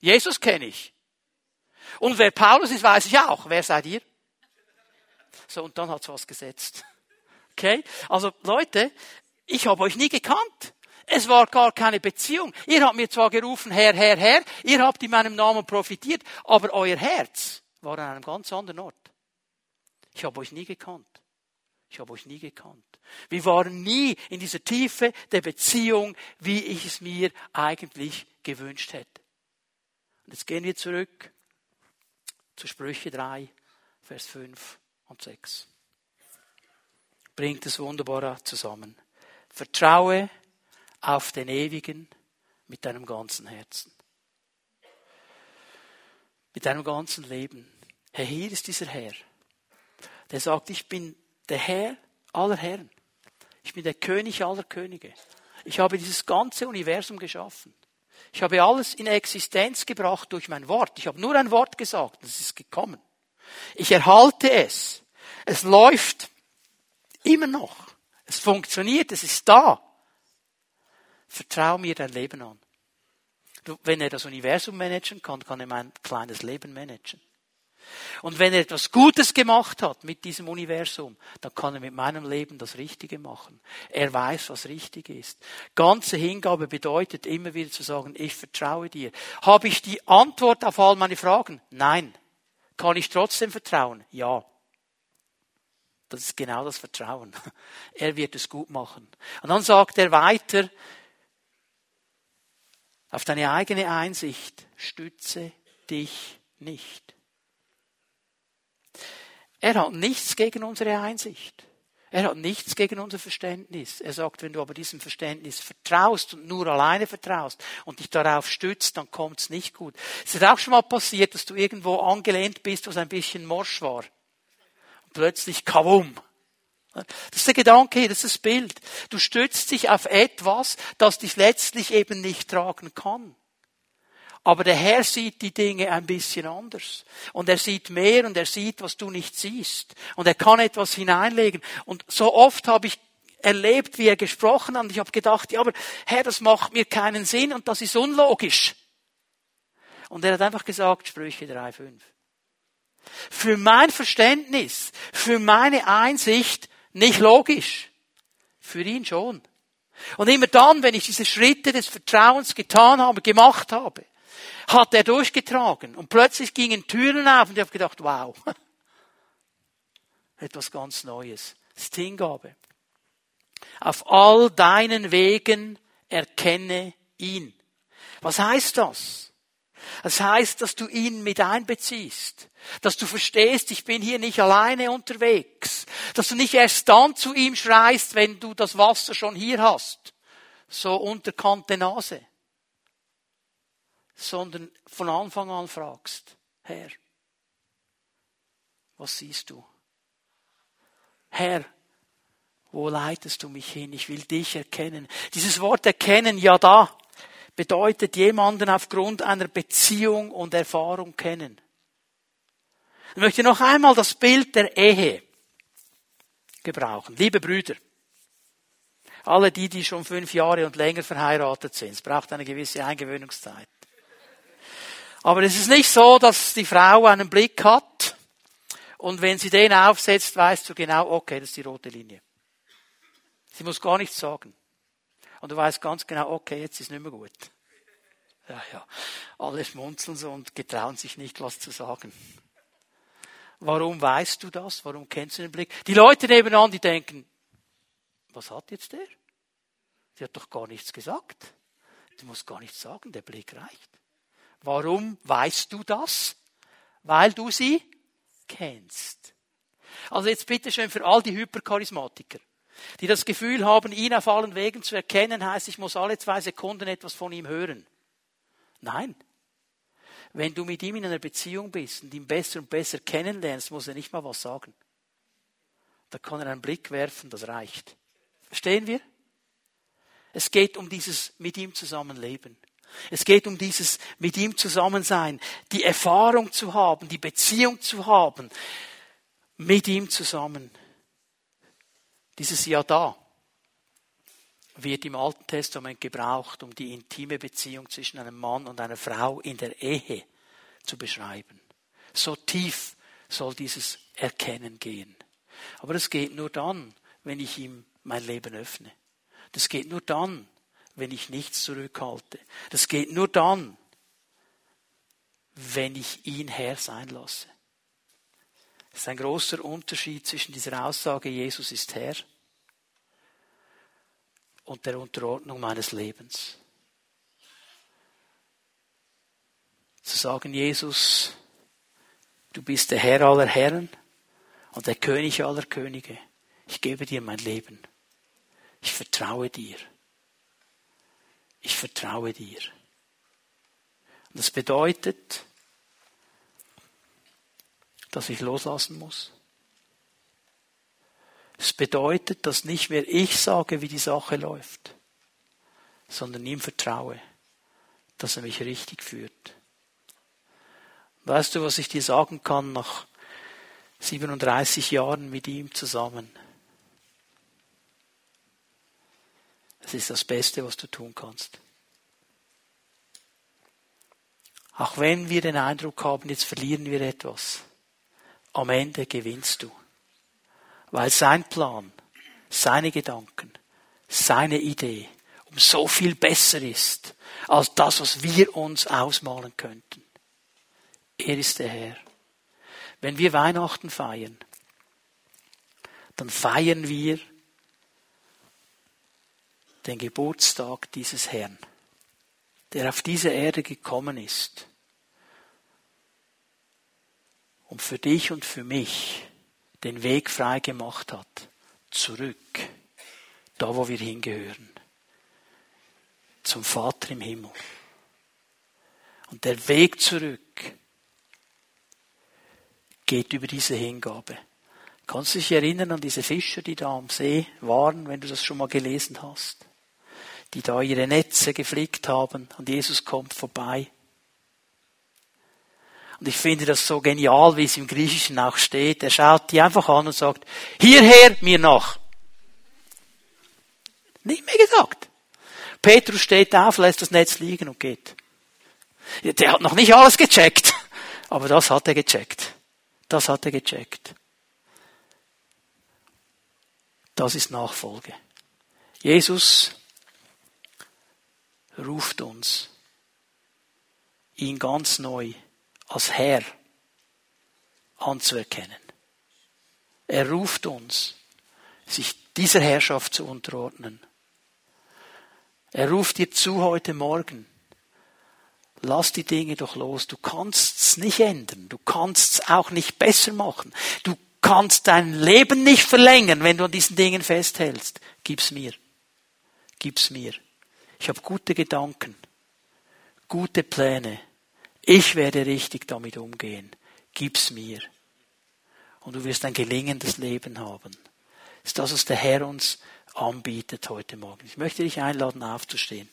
B: Jesus kenne ich. Und wer Paulus ist, weiß ich auch. Wer seid ihr? So, und dann hat's was gesetzt. <laughs> Okay? Also, Leute, ich habe euch nie gekannt. Es war gar keine Beziehung. Ihr habt mir zwar gerufen, Herr, Herr, Herr, ihr habt in meinem Namen profitiert, aber euer Herz war an einem ganz anderen Ort. Ich habe euch nie gekannt. Ich habe euch nie gekannt. Wir waren nie in dieser Tiefe der Beziehung, wie ich es mir eigentlich gewünscht hätte. Und jetzt gehen wir zurück zu Sprüche 3, Vers 5 und 6. Bringt es wunderbar zusammen. Vertraue auf den Ewigen mit deinem ganzen Herzen. Mit deinem ganzen Leben. Herr, hier ist dieser Herr, der sagt, ich bin der Herr aller Herren. Ich bin der König aller Könige. Ich habe dieses ganze Universum geschaffen. Ich habe alles in Existenz gebracht durch mein Wort. Ich habe nur ein Wort gesagt, es ist gekommen. Ich erhalte es. Es läuft immer noch. Es funktioniert, es ist da. Vertrau mir dein Leben an. wenn er das Universum managen kann, kann er mein kleines Leben managen. Und wenn er etwas Gutes gemacht hat mit diesem Universum, dann kann er mit meinem Leben das Richtige machen. Er weiß, was richtig ist. Ganze Hingabe bedeutet immer wieder zu sagen, ich vertraue dir. Habe ich die Antwort auf all meine Fragen? Nein. Kann ich trotzdem vertrauen? Ja. Das ist genau das Vertrauen. <laughs> Er wird es gut machen. Und dann sagt er weiter, auf deine eigene Einsicht stütze dich nicht. Er hat nichts gegen unsere Einsicht. Er hat nichts gegen unser Verständnis. Er sagt, wenn du aber diesem Verständnis vertraust und nur alleine vertraust und dich darauf stützt, dann kommt es nicht gut. Es ist auch schon mal passiert, dass du irgendwo angelehnt bist, was ein bisschen morsch war. Und plötzlich kawum. Das ist der Gedanke, das ist das Bild. Du stützt dich auf etwas, das dich letztlich eben nicht tragen kann. Aber der Herr sieht die Dinge ein bisschen anders. Und er sieht mehr und er sieht, was du nicht siehst. Und er kann etwas hineinlegen. Und so oft habe ich erlebt, wie er gesprochen hat. Und ich habe gedacht, ja, aber Herr, das macht mir keinen Sinn und das ist unlogisch. Und er hat einfach gesagt, Sprüche 3,5. Für mein Verständnis, für meine Einsicht nicht logisch. Für ihn schon. Und immer dann, wenn ich diese Schritte des Vertrauens getan habe, gemacht habe, hat er durchgetragen. Und plötzlich gingen Türen auf und ich habe gedacht, wow, <laughs> etwas ganz Neues. Das ist Hingabe. Auf all deinen Wegen erkenne ihn. Was heißt das? Das heißt, dass du ihn mit einbeziehst. Dass du verstehst, ich bin hier nicht alleine unterwegs. Dass du nicht erst dann zu ihm schreist, wenn du das Wasser schon hier hast. So unterkante Nase sondern von Anfang an fragst, Herr, was siehst du? Herr, wo leitest du mich hin? Ich will dich erkennen. Dieses Wort erkennen, ja da, bedeutet jemanden aufgrund einer Beziehung und Erfahrung kennen. Ich möchte noch einmal das Bild der Ehe gebrauchen. Liebe Brüder, alle die, die schon fünf Jahre und länger verheiratet sind, es braucht eine gewisse Eingewöhnungszeit. Aber es ist nicht so, dass die Frau einen Blick hat und wenn sie den aufsetzt, weißt du genau, okay, das ist die rote Linie. Sie muss gar nichts sagen. Und du weißt ganz genau, okay, jetzt ist nicht mehr gut. Ja, ja. Alle schmunzeln so und getrauen sich nicht, was zu sagen. Warum weißt du das? Warum kennst du den Blick? Die Leute nebenan, die denken, was hat jetzt der? Die hat doch gar nichts gesagt. Du musst gar nichts sagen, der Blick reicht. Warum weißt du das? Weil du sie kennst. Also jetzt bitte schön für all die Hypercharismatiker, die das Gefühl haben, ihn auf allen Wegen zu erkennen, heißt, ich muss alle zwei Sekunden etwas von ihm hören. Nein. Wenn du mit ihm in einer Beziehung bist und ihn besser und besser kennenlernst, muss er nicht mal was sagen. Da kann er einen Blick werfen, das reicht. Verstehen wir? Es geht um dieses mit ihm zusammenleben. Es geht um dieses mit ihm zusammensein, die Erfahrung zu haben, die Beziehung zu haben, mit ihm zusammen. Dieses Ja da wird im Alten Testament gebraucht, um die intime Beziehung zwischen einem Mann und einer Frau in der Ehe zu beschreiben. So tief soll dieses Erkennen gehen. Aber es geht nur dann, wenn ich ihm mein Leben öffne. Das geht nur dann, wenn ich nichts zurückhalte. Das geht nur dann, wenn ich ihn Herr sein lasse. Es ist ein großer Unterschied zwischen dieser Aussage, Jesus ist Herr, und der Unterordnung meines Lebens. Zu sagen, Jesus, du bist der Herr aller Herren und der König aller Könige. Ich gebe dir mein Leben. Ich vertraue dir. Ich vertraue dir. Und das bedeutet, dass ich loslassen muss. Es bedeutet, dass nicht mehr ich sage, wie die Sache läuft, sondern ihm vertraue, dass er mich richtig führt. Weißt du, was ich dir sagen kann nach 37 Jahren mit ihm zusammen? Es ist das Beste, was du tun kannst. Auch wenn wir den Eindruck haben, jetzt verlieren wir etwas, am Ende gewinnst du weil sein Plan, seine Gedanken, seine Idee um so viel besser ist als das, was wir uns ausmalen könnten. Er ist der Herr. Wenn wir Weihnachten feiern, dann feiern wir den Geburtstag dieses Herrn, der auf diese Erde gekommen ist, um für dich und für mich den Weg frei gemacht hat. Zurück. Da, wo wir hingehören. Zum Vater im Himmel. Und der Weg zurück geht über diese Hingabe. Kannst du dich erinnern an diese Fischer, die da am See waren, wenn du das schon mal gelesen hast? Die da ihre Netze geflickt haben und Jesus kommt vorbei. Und ich finde das so genial, wie es im Griechischen auch steht. Er schaut die einfach an und sagt, hierher, mir nach. Nicht mehr gesagt. Petrus steht auf, lässt das Netz liegen und geht. Der hat noch nicht alles gecheckt, <laughs> aber das hat er gecheckt. Das hat er gecheckt. Das ist Nachfolge. Jesus ruft uns, ihn ganz neu als Herr anzuerkennen. Er ruft uns, sich dieser Herrschaft zu unterordnen. Er ruft dir zu heute Morgen. Lass die Dinge doch los. Du kannst es nicht ändern. Du kannst es auch nicht besser machen. Du kannst dein Leben nicht verlängern, wenn du an diesen Dingen festhältst. Gib's mir. Gib's mir. Ich habe gute Gedanken, gute Pläne. Ich werde richtig damit umgehen. Gib's mir. Und du wirst ein gelingendes Leben haben. Das ist das, was der Herr uns anbietet heute Morgen. Ich möchte dich einladen, aufzustehen.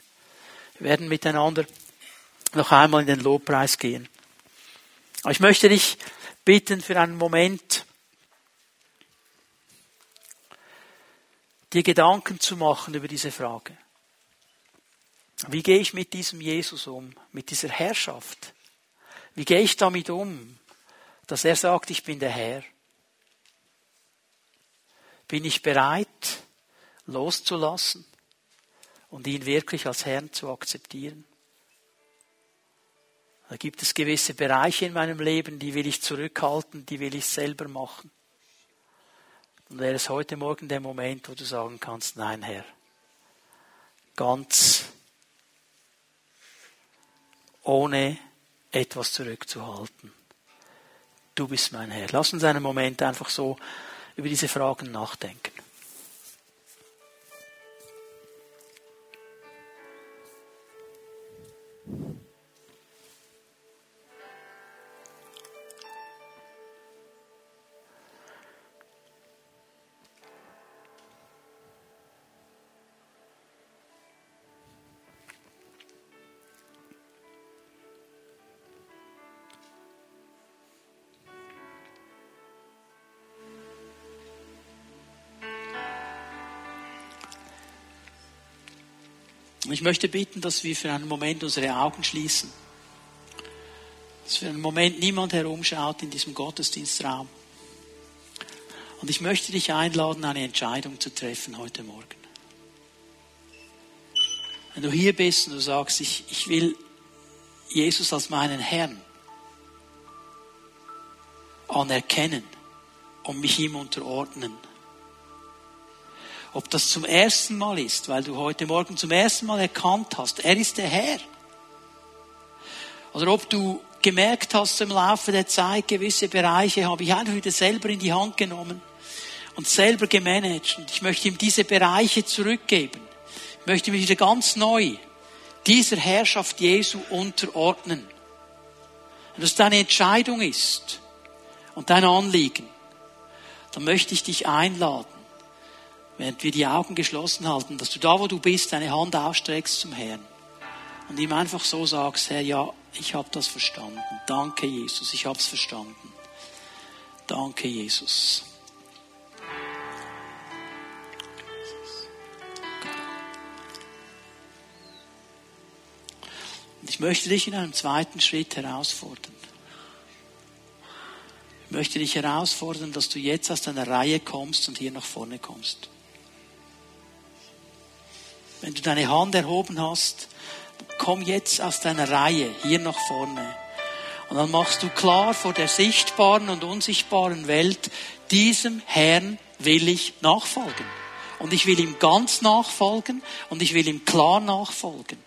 B: Wir werden miteinander noch einmal in den Lobpreis gehen. Aber ich möchte dich bitten, für einen Moment dir Gedanken zu machen über diese Frage. Wie gehe ich mit diesem Jesus um, mit dieser Herrschaft? Wie gehe ich damit um, dass er sagt, ich bin der Herr? Bin ich bereit, loszulassen und ihn wirklich als Herrn zu akzeptieren? Da gibt es gewisse Bereiche in meinem Leben, die will ich zurückhalten, die will ich selber machen. Und wäre es heute Morgen der Moment, wo du sagen kannst, nein, Herr, ganz ohne etwas zurückzuhalten. Du bist mein Herr. Lass uns einen Moment einfach so über diese Fragen nachdenken.
A: Und ich möchte bitten, dass wir für einen Moment unsere Augen schließen. Dass für einen Moment niemand herumschaut in diesem Gottesdienstraum. Und ich möchte dich einladen, eine Entscheidung zu treffen heute Morgen. Wenn du hier bist und du sagst, ich, ich will Jesus als meinen Herrn anerkennen und mich ihm unterordnen. Ob das zum ersten Mal ist, weil du heute Morgen zum ersten Mal erkannt hast, er ist der Herr. Oder ob du gemerkt hast im Laufe der Zeit, gewisse Bereiche habe ich einfach wieder selber in die Hand genommen und selber gemanagt. Und ich möchte ihm diese Bereiche zurückgeben. Ich möchte mich wieder ganz neu dieser Herrschaft Jesu unterordnen. Wenn das deine Entscheidung ist und dein Anliegen, dann möchte ich dich einladen, während wir die Augen geschlossen halten, dass du da, wo du bist, deine Hand ausstreckst zum Herrn und ihm einfach so sagst, Herr, ja, ich habe das verstanden. Danke, Jesus, ich habe es verstanden. Danke, Jesus. Und ich möchte dich in einem zweiten Schritt herausfordern. Ich möchte dich herausfordern, dass du jetzt aus deiner Reihe kommst und hier nach vorne kommst. Wenn du deine Hand erhoben hast, komm jetzt aus deiner Reihe hier nach vorne. Und dann machst du klar vor der sichtbaren und unsichtbaren Welt, diesem Herrn will ich nachfolgen. Und ich will ihm ganz nachfolgen und ich will ihm klar nachfolgen.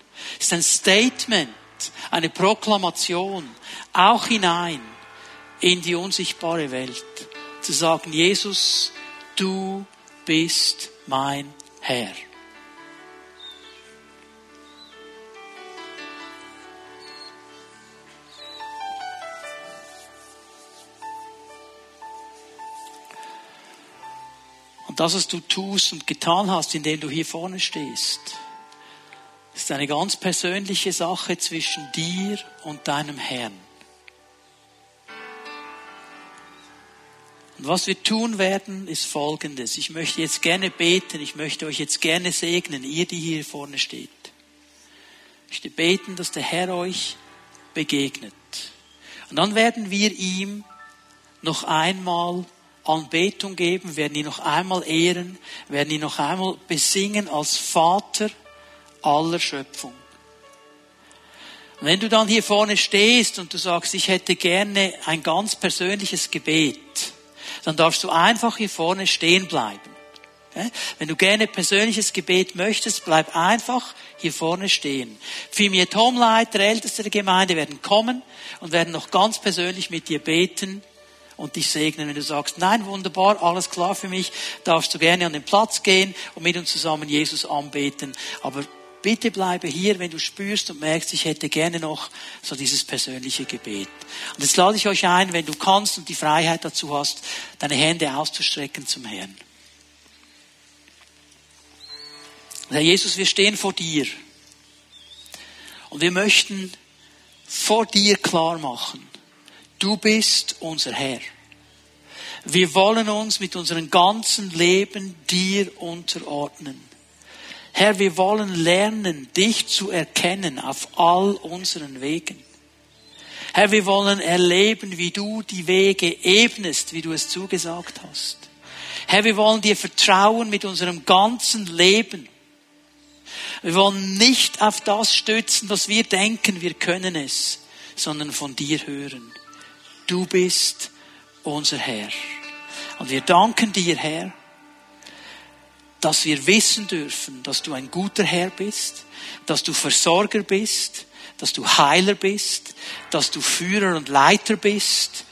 A: Es ist ein Statement, eine Proklamation, auch hinein in die unsichtbare Welt. Zu sagen, Jesus, du bist mein Herr. Und das, was du tust und getan hast, indem du hier vorne stehst, ist eine ganz persönliche Sache zwischen dir und deinem Herrn. Und was wir tun werden, ist Folgendes. Ich möchte jetzt gerne beten, ich möchte euch jetzt gerne segnen, ihr, die hier vorne steht. Ich möchte beten, dass der Herr euch begegnet. Und dann werden wir ihm noch einmal Anbetung geben, werden ihn noch einmal ehren, werden ihn noch einmal besingen als Vater aller Schöpfung. Wenn du dann hier vorne stehst und du sagst, ich hätte gerne ein ganz persönliches Gebet, dann darfst du einfach hier vorne stehen bleiben. Wenn du gerne persönliches Gebet möchtest, bleib einfach hier vorne stehen. Fimiet Homeleiter, Älteste der Gemeinde werden kommen und werden noch ganz persönlich mit dir beten und dich segnen. Wenn du sagst, nein, wunderbar, alles klar für mich, darfst du gerne an den Platz gehen und mit uns zusammen Jesus anbeten. Aber bitte bleibe hier, wenn du spürst und merkst, ich hätte gerne noch so dieses persönliche Gebet. Und jetzt lade ich euch ein, wenn du kannst und die Freiheit dazu hast, deine Hände auszustrecken zum Herrn. Herr Jesus, wir stehen vor dir. Und wir möchten vor dir klar machen, Du bist unser Herr. Wir wollen uns mit unserem ganzen Leben dir unterordnen. Herr, wir wollen lernen, dich zu erkennen auf all unseren Wegen. Herr, wir wollen erleben, wie du die Wege ebnest, wie du es zugesagt hast. Herr, wir wollen dir vertrauen mit unserem ganzen Leben. Wir wollen nicht auf das stützen, was wir denken, wir können es, sondern von dir hören. Du bist unser Herr. Und wir danken dir, Herr, dass wir wissen dürfen, dass du ein guter Herr bist, dass du Versorger bist, dass du Heiler bist, dass du Führer und Leiter bist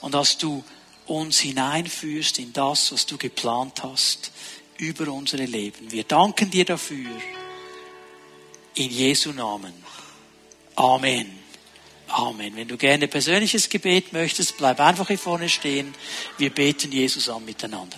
A: und dass du uns hineinführst in das, was du geplant hast über unsere Leben. Wir danken dir dafür. In Jesu Namen. Amen. Amen. Wenn du gerne persönliches Gebet möchtest, bleib einfach hier vorne stehen. Wir beten Jesus an miteinander.